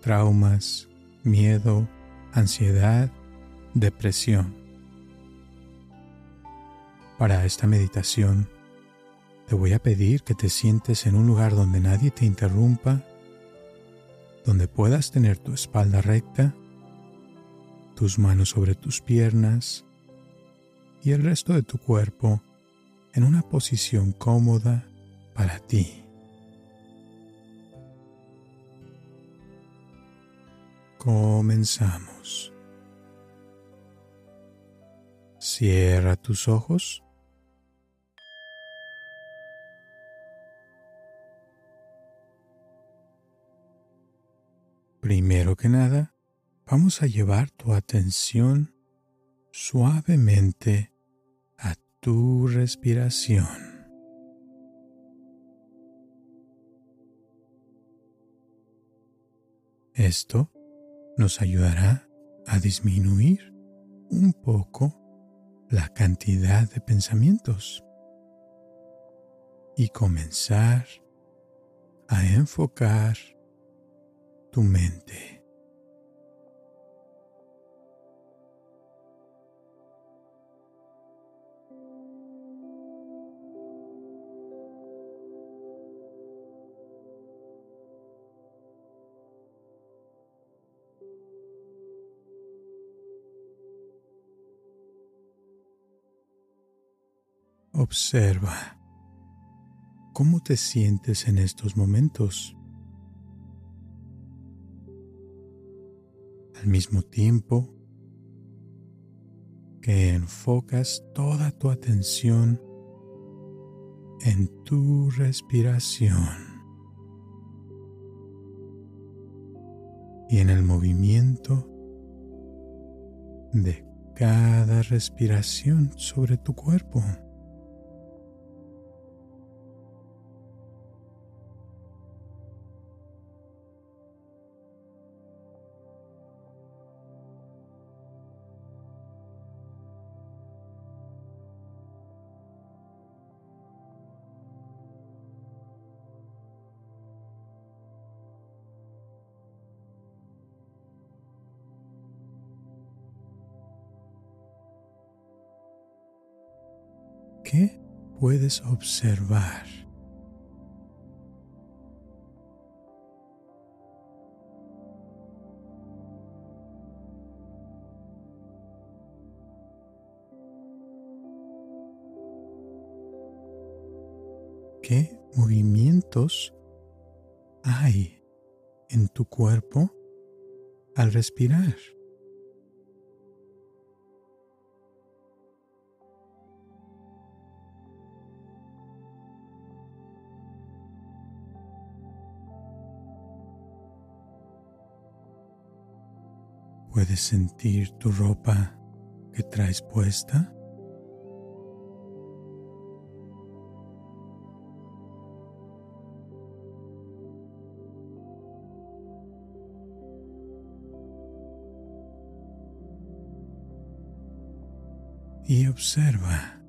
traumas, miedo, ansiedad, depresión. Para esta meditación, te voy a pedir que te sientes en un lugar donde nadie te interrumpa, donde puedas tener tu espalda recta, tus manos sobre tus piernas y el resto de tu cuerpo en una posición cómoda para ti. Comenzamos. Cierra tus ojos. Primero que nada, vamos a llevar tu atención suavemente a tu respiración. Esto nos ayudará a disminuir un poco la cantidad de pensamientos y comenzar a enfocar tu mente. Observa cómo te sientes en estos momentos. Al mismo tiempo que enfocas toda tu atención en tu respiración y en el movimiento de cada respiración sobre tu cuerpo. Puedes observar? ¿Qué movimientos hay en tu cuerpo al respirar? ¿Puedes sentir tu ropa que traes puesta? Y observa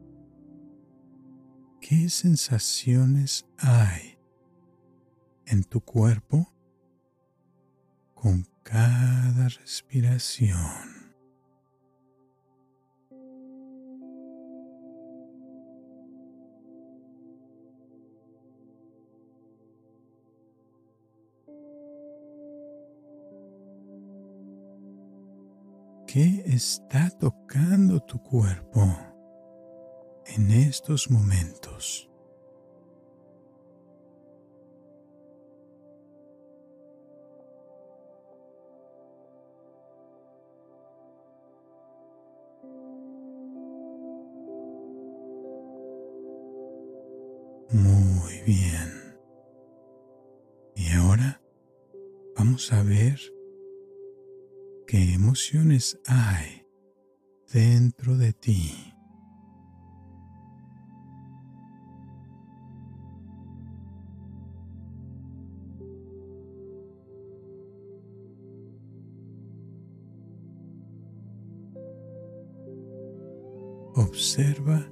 qué sensaciones hay en tu cuerpo con cada respiración. ¿Qué está tocando tu cuerpo en estos momentos? Bien. Y ahora Vamos a ver qué emociones hay dentro de ti. Observa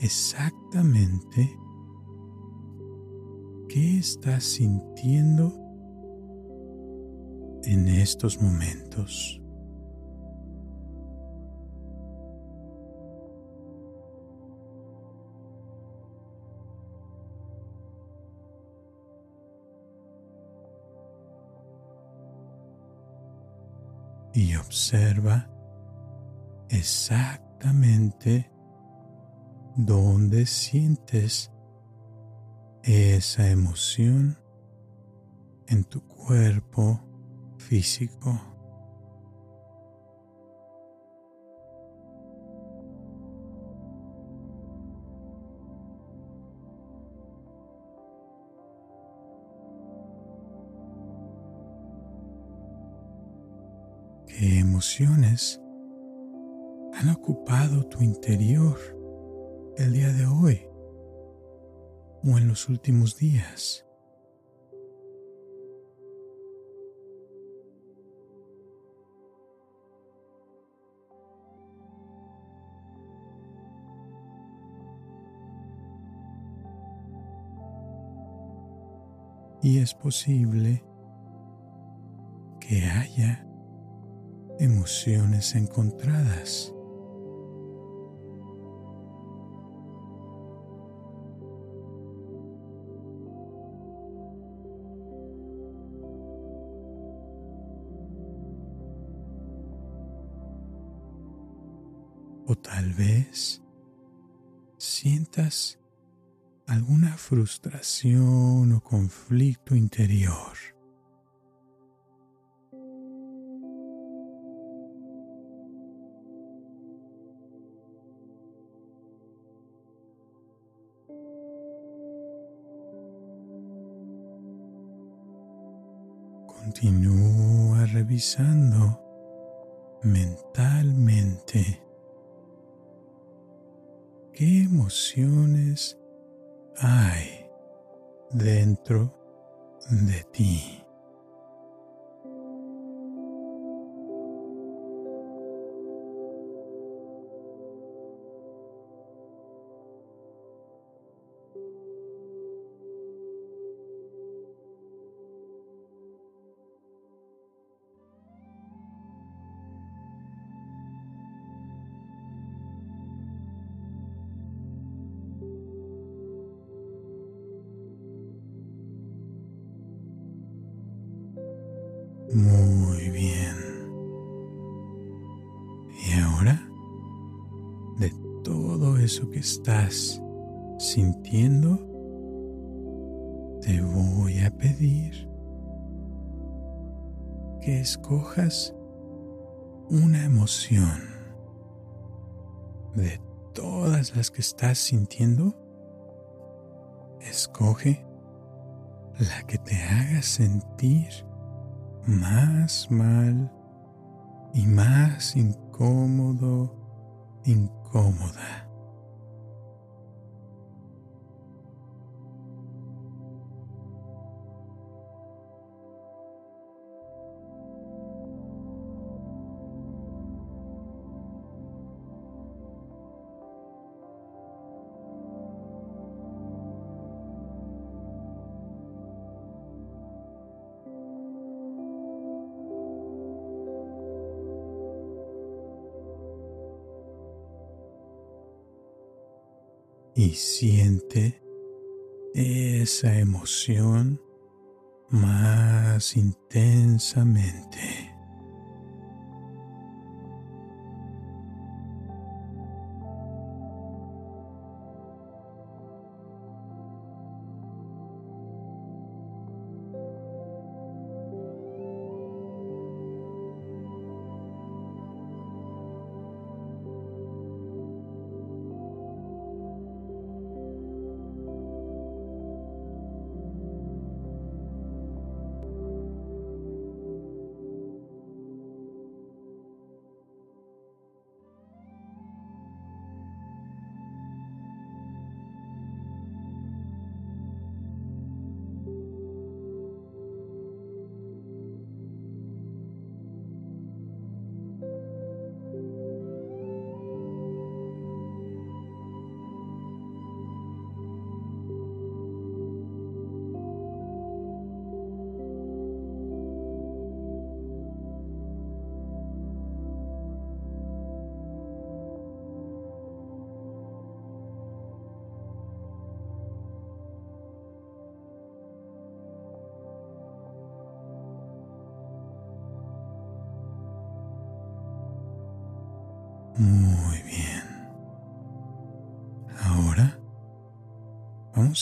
exactamente qué estás sintiendo en estos momentos. Y observa exactamente dónde sientes esa emoción en tu cuerpo físico. ¿Qué emociones han ocupado tu interior el día de hoy o en los últimos días. Y es posible que haya emociones encontradas. O tal vez sientas alguna frustración o conflicto interior. Continúa revisando mentalmente qué emociones hay dentro de ti. Bien. Y ahora, de todo eso que estás sintiendo, te voy a pedir que escojas una emoción de todas las que estás sintiendo. Escoge la que te haga sentir más mal y más incómodo, incómoda. Y siente esa emoción más intensamente.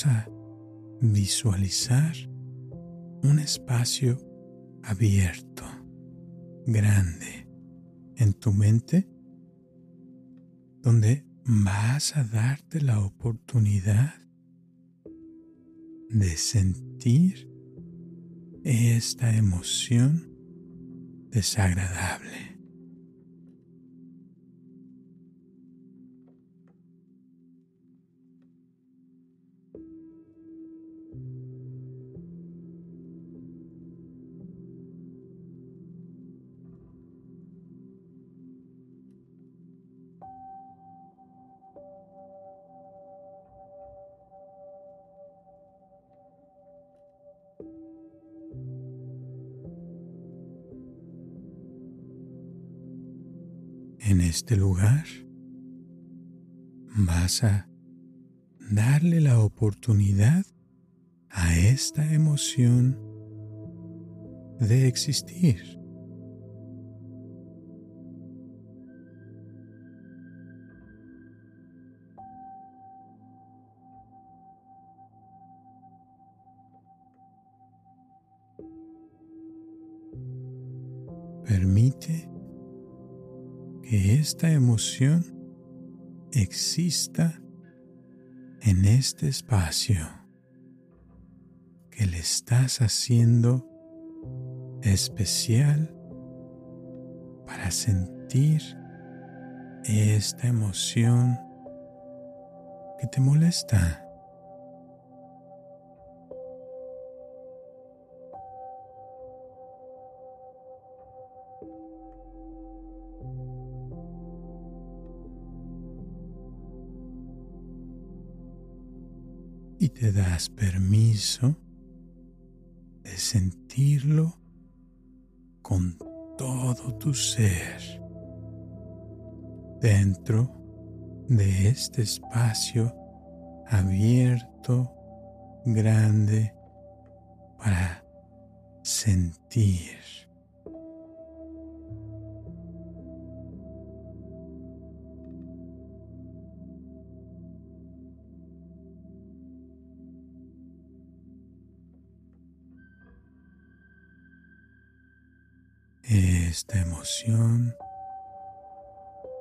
A visualizar un espacio abierto, grande, en tu mente, donde vas a darte la oportunidad de sentir esta emoción desagradable. Este lugar vas a darle la oportunidad a esta emoción de existir. Esta emoción exista en este espacio que le estás haciendo especial para sentir esta emoción que te molesta. Y te das permiso de sentirlo con todo tu ser dentro de este espacio abierto, grande, para sentir.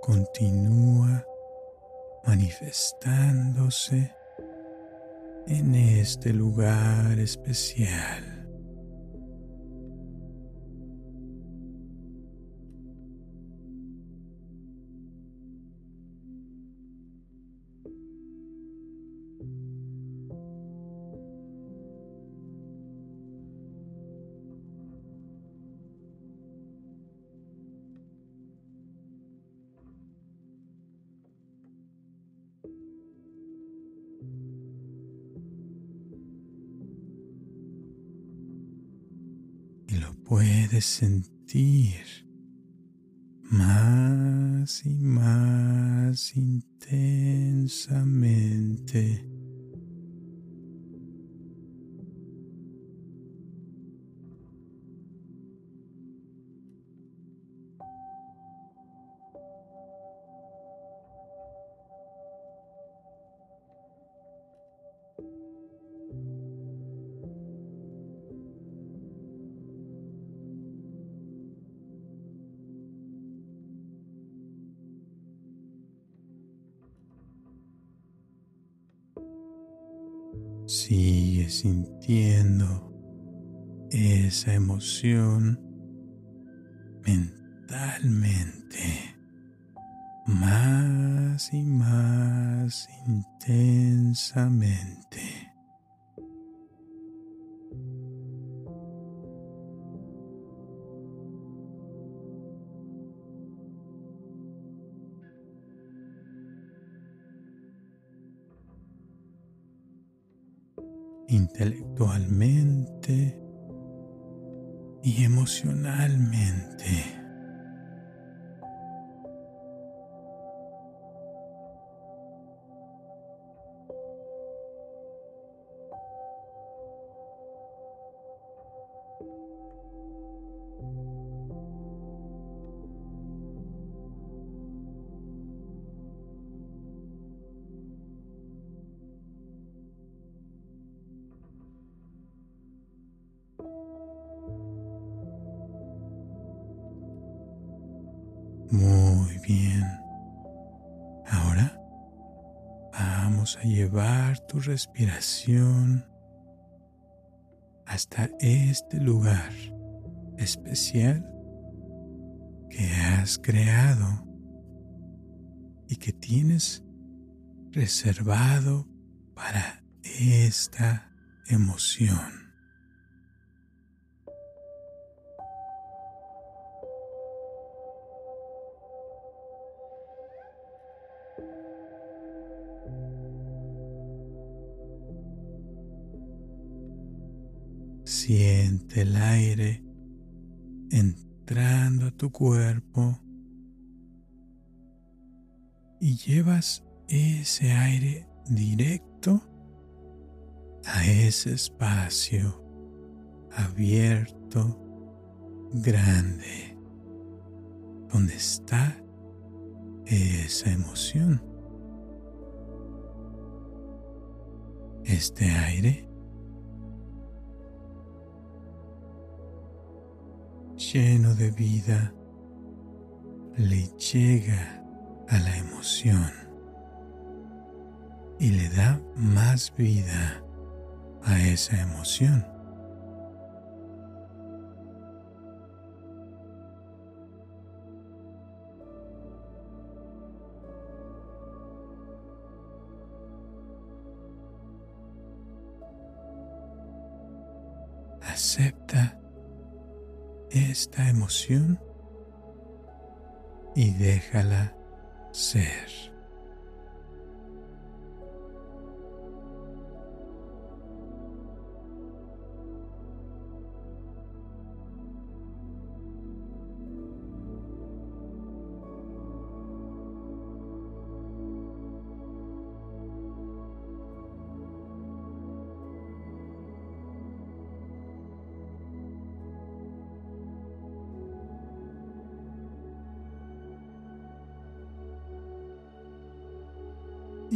Continúa manifestándose en este lugar especial. Puedes sentir más y más intensamente. Sigue sintiendo esa emoción mentalmente más y más intensamente. Intelectualmente y emocionalmente. A llevar tu respiración hasta este lugar especial que has creado y que tienes reservado para esta emoción. Siente el aire entrando a tu cuerpo y llevas ese aire directo a ese espacio abierto, grande, donde está esa emoción. Este aire lleno de vida le llega a la emoción y le da más vida a esa emoción. Esta emoción y déjala ser.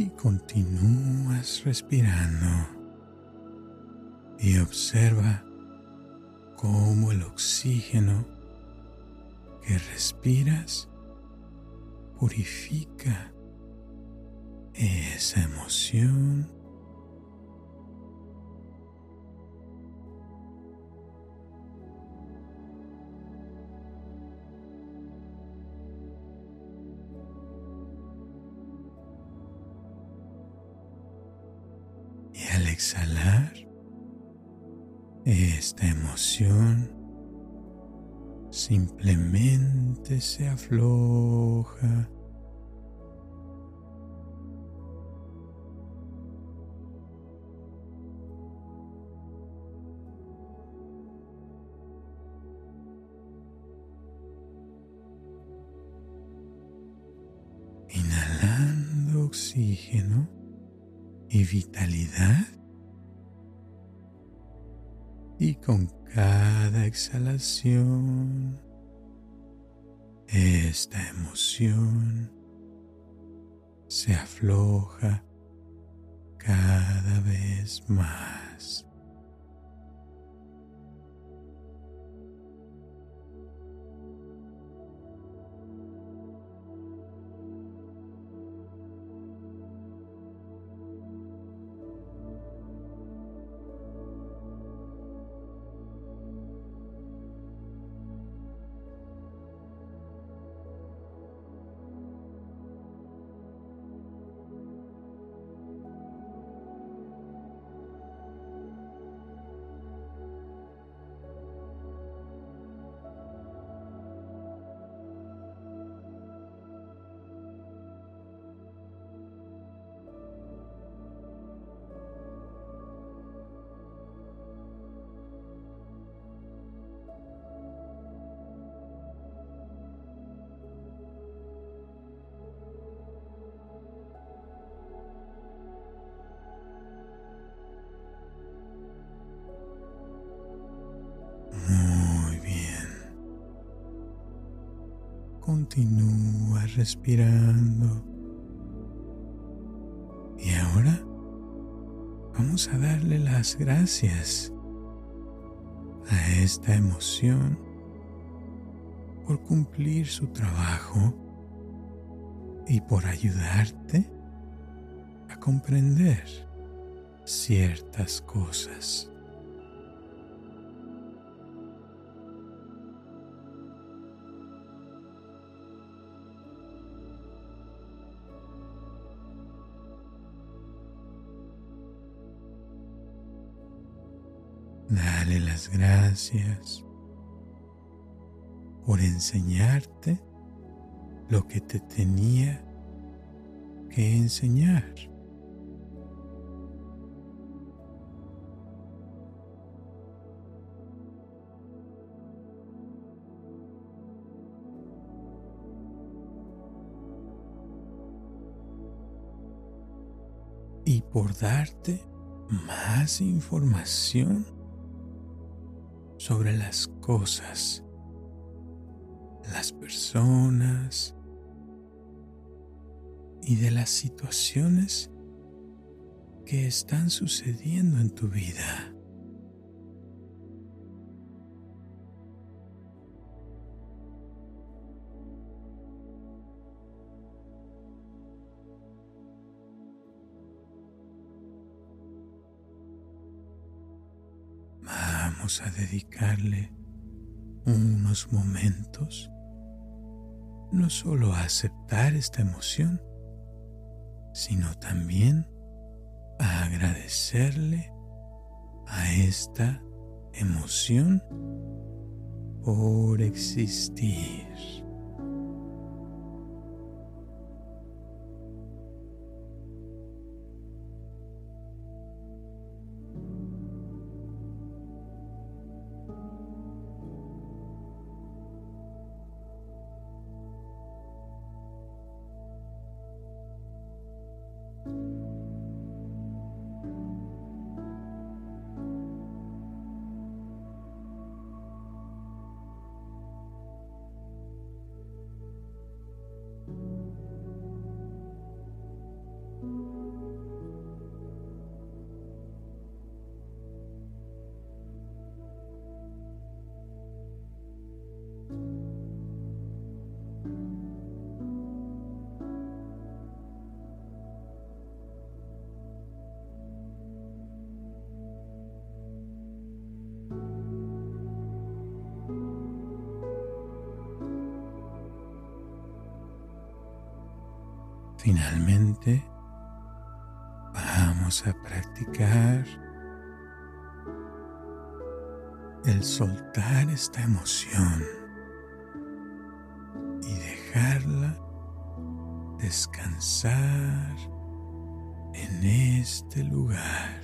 Y continúas respirando y observa cómo el oxígeno que respiras purifica esa emoción exhalar esta emoción simplemente se afloja. Inhalando oxígeno y vitalidad con cada exhalación esta emoción se afloja cada vez más. Continúa respirando. Y ahora vamos a darle las gracias a esta emoción por cumplir su trabajo y por ayudarte a comprender ciertas cosas. Gracias por enseñarte lo que te tenía que enseñar. Y por darte más información sobre las cosas, las personas y de las situaciones que están sucediendo en tu vida. A dedicarle unos momentos no solo a aceptar esta emoción, sino también a agradecerle a esta emoción por existir. Finalmente, vamos a practicar el soltar esta emoción y dejarla descansar en este lugar.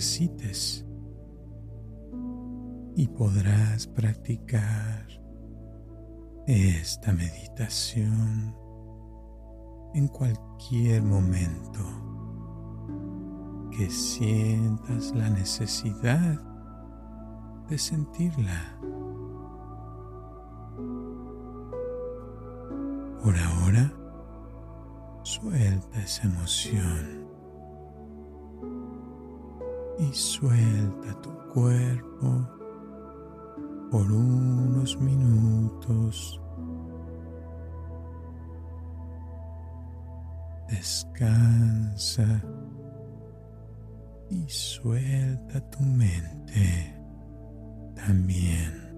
Necesites y podrás practicar esta meditación en cualquier momento que sientas la necesidad de sentirla. Por ahora, suelta esa emoción y suelta tu cuerpo por unos minutos. Descansa y suelta tu mente también.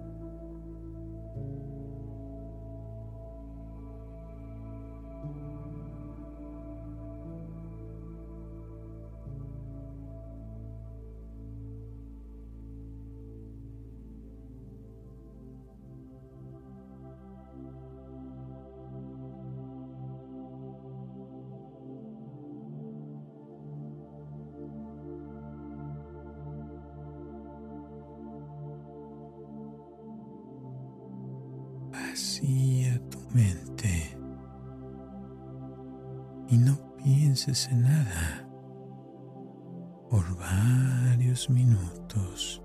Vacía tu mente. Y no pienses en nada. Por varios minutos.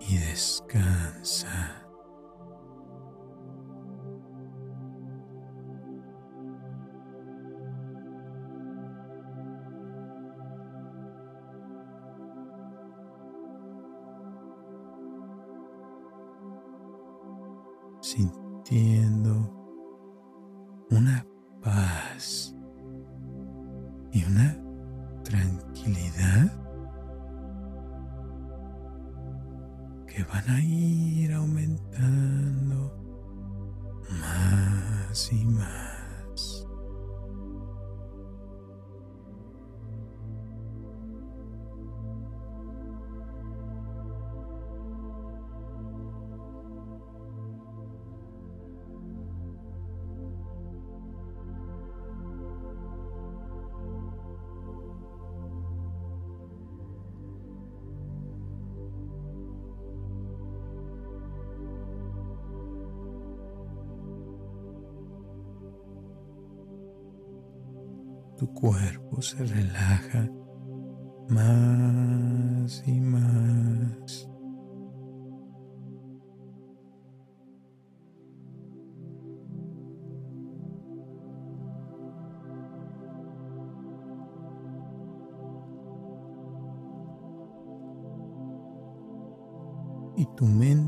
Y descansa. Tu cuerpo se relaja más y más. Y tu mente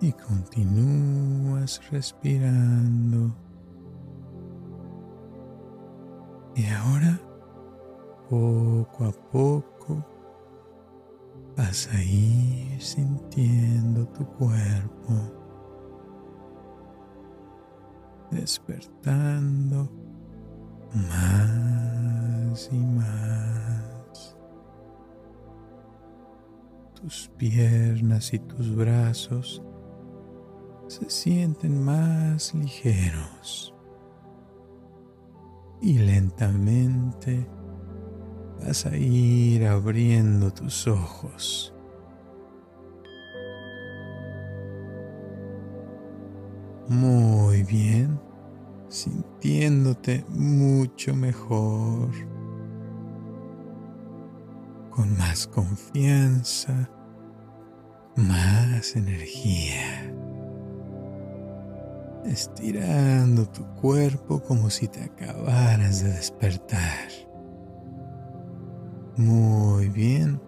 y continúas respirando. Y ahora, poco a poco, vas a ir sintiendo tu cuerpo, despertando más y más. Tus piernas y tus brazos se sienten más ligeros y lentamente vas a ir abriendo tus ojos. Muy bien, sintiéndote mucho mejor, con más confianza, más energía. Estirando tu cuerpo como si te acabaras de despertar. Muy bien.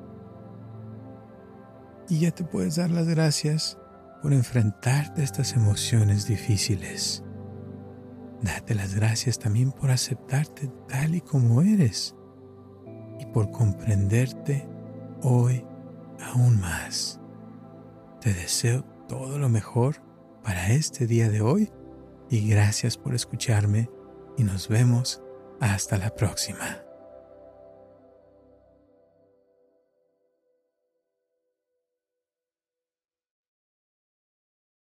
Y ya te puedes dar las gracias por enfrentarte a estas emociones difíciles. Date las gracias también por aceptarte tal y como eres y por comprenderte hoy aún más. Te deseo todo lo mejor para este día de hoy y gracias por escucharme y nos vemos hasta la próxima.